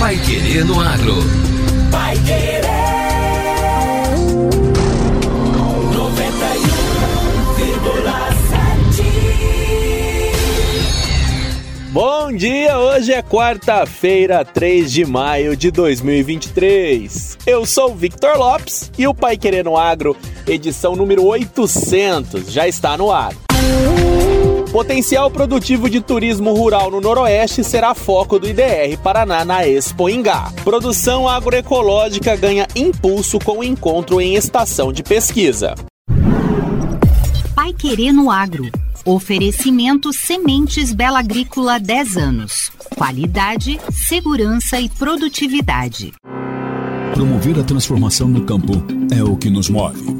Pai Querer no Agro. Pai Querer. 91,7. Bom dia, hoje é quarta-feira, 3 de maio de 2023. Eu sou o Victor Lopes e o Pai Querer no Agro, edição número 800, já está no ar. Potencial produtivo de turismo rural no Noroeste será foco do IDR Paraná na Expo Ingá. Produção agroecológica ganha impulso com o encontro em estação de pesquisa. Pai Querer no Agro. Oferecimento Sementes Bela Agrícola 10 anos. Qualidade, segurança e produtividade. Promover a transformação no campo é o que nos move.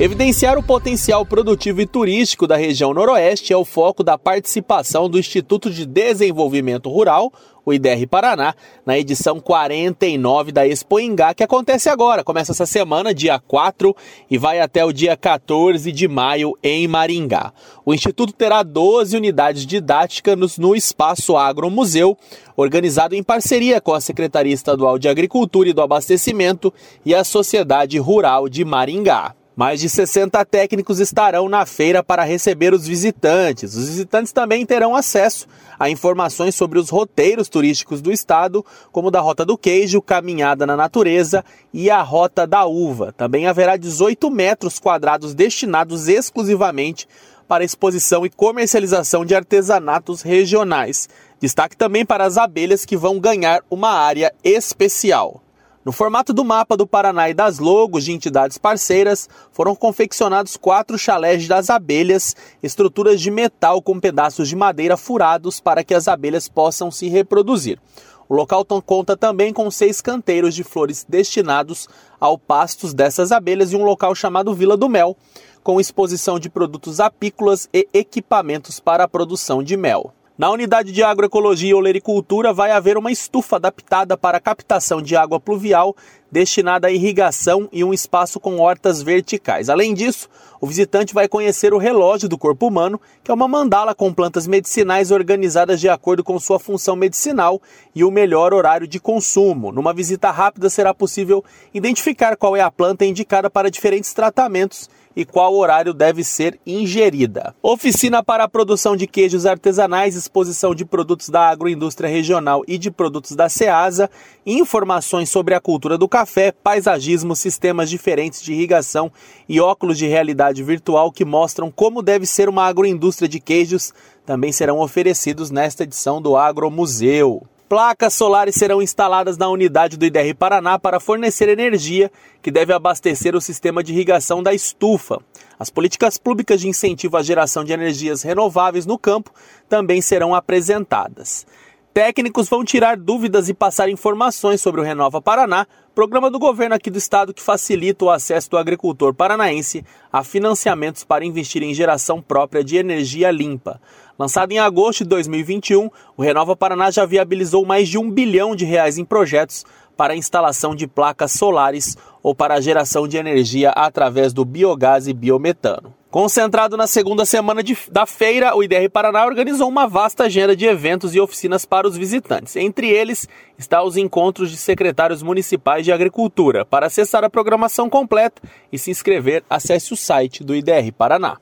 Evidenciar o potencial produtivo e turístico da região Noroeste é o foco da participação do Instituto de Desenvolvimento Rural, o IDR Paraná, na edição 49 da Expo Ingá, que acontece agora. Começa essa semana, dia 4, e vai até o dia 14 de maio em Maringá. O Instituto terá 12 unidades didáticas no Espaço Agromuseu, organizado em parceria com a Secretaria Estadual de Agricultura e do Abastecimento e a Sociedade Rural de Maringá. Mais de 60 técnicos estarão na feira para receber os visitantes. Os visitantes também terão acesso a informações sobre os roteiros turísticos do estado, como da Rota do Queijo, Caminhada na Natureza e a Rota da Uva. Também haverá 18 metros quadrados destinados exclusivamente para exposição e comercialização de artesanatos regionais. Destaque também para as abelhas que vão ganhar uma área especial. No formato do mapa do Paraná e das logos de entidades parceiras, foram confeccionados quatro chalés das abelhas, estruturas de metal com pedaços de madeira furados para que as abelhas possam se reproduzir. O local conta também com seis canteiros de flores destinados ao pastos dessas abelhas e um local chamado Vila do Mel, com exposição de produtos apícolas e equipamentos para a produção de mel. Na unidade de agroecologia e olericultura vai haver uma estufa adaptada para captação de água pluvial destinada à irrigação e um espaço com hortas verticais. Além disso, o visitante vai conhecer o relógio do corpo humano, que é uma mandala com plantas medicinais organizadas de acordo com sua função medicinal e o melhor horário de consumo. Numa visita rápida será possível identificar qual é a planta indicada para diferentes tratamentos e qual horário deve ser ingerida. Oficina para a produção de queijos artesanais, exposição de produtos da agroindústria regional e de produtos da SEASA, informações sobre a cultura do café, paisagismo, sistemas diferentes de irrigação e óculos de realidade virtual que mostram como deve ser uma agroindústria de queijos também serão oferecidos nesta edição do Agromuseu. Placas solares serão instaladas na unidade do IDR Paraná para fornecer energia que deve abastecer o sistema de irrigação da estufa. As políticas públicas de incentivo à geração de energias renováveis no campo também serão apresentadas. Técnicos vão tirar dúvidas e passar informações sobre o Renova Paraná, programa do governo aqui do estado que facilita o acesso do agricultor paranaense a financiamentos para investir em geração própria de energia limpa. Lançado em agosto de 2021, o Renova Paraná já viabilizou mais de um bilhão de reais em projetos para a instalação de placas solares ou para a geração de energia através do biogás e biometano. Concentrado na segunda semana de, da feira, o IDR Paraná organizou uma vasta agenda de eventos e oficinas para os visitantes. Entre eles está os encontros de secretários municipais de agricultura. Para acessar a programação completa e se inscrever, acesse o site do IDR Paraná.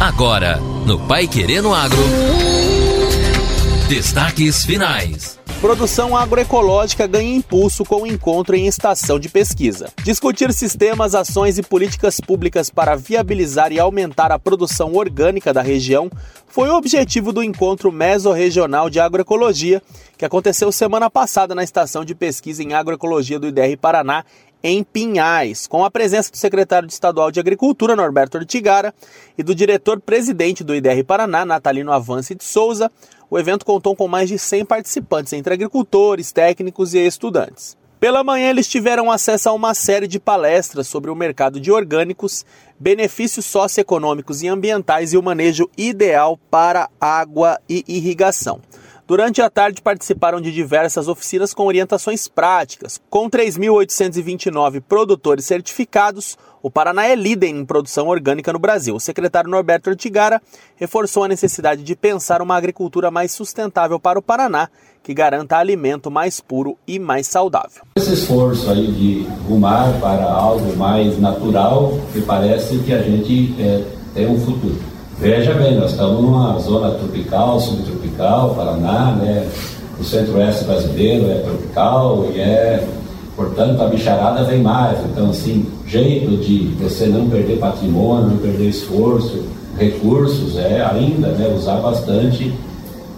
Agora, no Pai Querendo Agro. Destaques finais. Produção agroecológica ganha impulso com o encontro em estação de pesquisa. Discutir sistemas, ações e políticas públicas para viabilizar e aumentar a produção orgânica da região foi o objetivo do encontro mesorregional de agroecologia, que aconteceu semana passada na estação de pesquisa em agroecologia do IDR Paraná, em Pinhais, com a presença do secretário estadual de Agricultura, Norberto Ortigara, e do diretor-presidente do IDR Paraná, Natalino Avance de Souza, o evento contou com mais de 100 participantes, entre agricultores, técnicos e estudantes. Pela manhã, eles tiveram acesso a uma série de palestras sobre o mercado de orgânicos, benefícios socioeconômicos e ambientais e o manejo ideal para água e irrigação. Durante a tarde participaram de diversas oficinas com orientações práticas. Com 3.829 produtores certificados, o Paraná é líder em produção orgânica no Brasil. O secretário Norberto Ortigara reforçou a necessidade de pensar uma agricultura mais sustentável para o Paraná, que garanta alimento mais puro e mais saudável. Esse esforço aí de rumar para algo mais natural, me parece que a gente é, tem um futuro. Veja bem, nós estamos numa zona tropical, subtropical, Paraná, né? O centro-oeste brasileiro é tropical e é, portanto, a bicharada vem mais. Então, assim, jeito de você não perder patrimônio, não perder esforço, recursos, é ainda né, usar bastante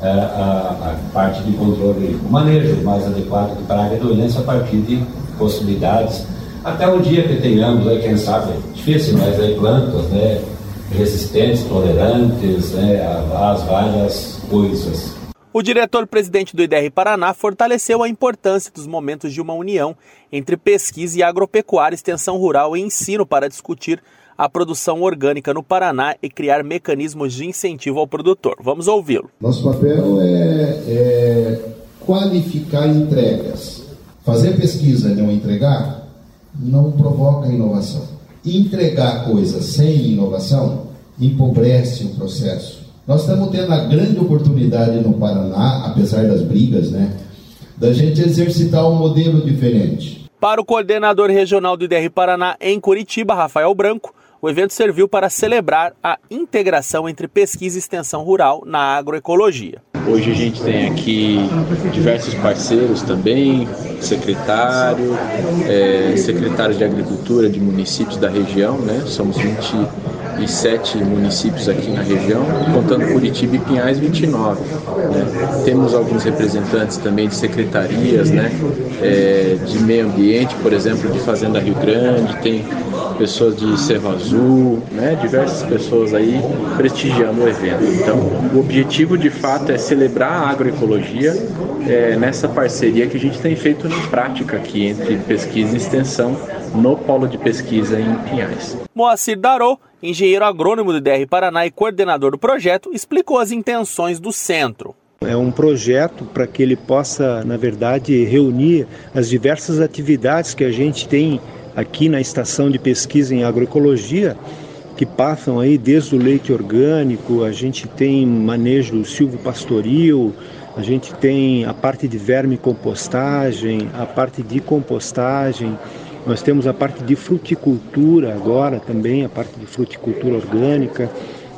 é, a, a, parte de controle, o manejo mais adequado de praga e doença a partir de possibilidades. Até o dia que tenhamos, quem sabe, difícil, mas aí plantas, né? Resistentes, tolerantes, né, às várias coisas. O diretor-presidente do IDR Paraná fortaleceu a importância dos momentos de uma união entre pesquisa e agropecuária, extensão rural e ensino para discutir a produção orgânica no Paraná e criar mecanismos de incentivo ao produtor. Vamos ouvi-lo. Nosso papel é, é qualificar entregas. Fazer pesquisa e não entregar não provoca inovação entregar coisas sem inovação empobrece o processo. Nós estamos tendo a grande oportunidade no Paraná, apesar das brigas, né, da gente exercitar um modelo diferente. Para o coordenador regional do IDR Paraná em Curitiba, Rafael Branco, o evento serviu para celebrar a integração entre pesquisa e extensão rural na agroecologia. Hoje a gente tem aqui diversos parceiros também, secretário, é, secretários de agricultura de municípios da região, né? Somos 27 municípios aqui na região, contando Curitiba e Pinhais 29. Né? Temos alguns representantes também de secretarias, né? É, de meio ambiente, por exemplo, de Fazenda Rio Grande, tem pessoas de Cerro Azul, né? diversas pessoas aí prestigiando o evento. Então, o objetivo de fato é celebrar a agroecologia é, nessa parceria que a gente tem feito na prática aqui entre pesquisa e extensão no polo de pesquisa em Pinhais. Moacir Darô, engenheiro agrônomo do DR Paraná e coordenador do projeto, explicou as intenções do centro. É um projeto para que ele possa, na verdade, reunir as diversas atividades que a gente tem aqui na estação de pesquisa em agroecologia, que passam aí desde o leite orgânico, a gente tem manejo do silvo pastoril, a gente tem a parte de verme compostagem, a parte de compostagem, nós temos a parte de fruticultura agora também, a parte de fruticultura orgânica.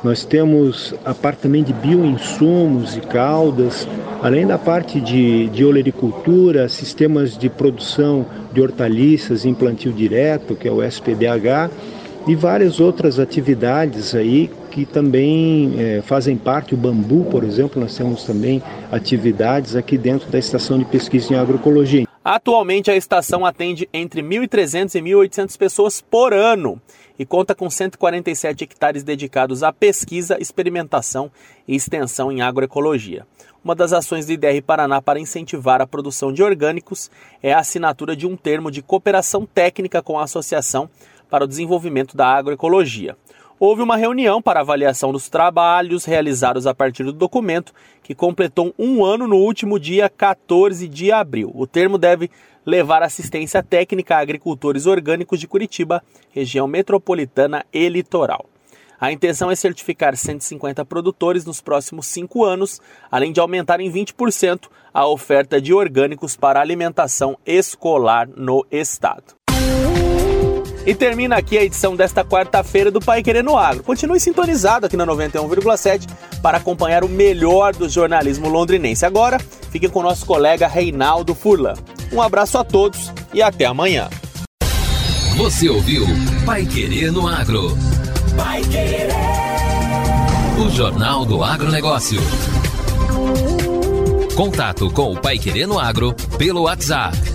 Nós temos a parte também de bioinsumos e caudas, além da parte de, de olericultura, sistemas de produção de hortaliças em plantio direto, que é o SPDH, e várias outras atividades aí que também é, fazem parte, o bambu, por exemplo, nós temos também atividades aqui dentro da estação de pesquisa em agroecologia. Atualmente, a estação atende entre 1.300 e 1.800 pessoas por ano e conta com 147 hectares dedicados à pesquisa, experimentação e extensão em agroecologia. Uma das ações do IDR Paraná para incentivar a produção de orgânicos é a assinatura de um termo de cooperação técnica com a Associação para o Desenvolvimento da Agroecologia houve uma reunião para avaliação dos trabalhos realizados a partir do documento, que completou um ano no último dia 14 de abril. O termo deve levar assistência técnica a agricultores orgânicos de Curitiba, região metropolitana e litoral. A intenção é certificar 150 produtores nos próximos cinco anos, além de aumentar em 20% a oferta de orgânicos para alimentação escolar no estado. E termina aqui a edição desta quarta-feira do Pai Querendo Agro. Continue sintonizado aqui na 91,7 para acompanhar o melhor do jornalismo londrinense. Agora, fique com nosso colega Reinaldo Furlan. Um abraço a todos e até amanhã. Você ouviu Pai Querer no Agro. Pai Querer. O Jornal do Agronegócio. Contato com o Pai Querer no Agro pelo WhatsApp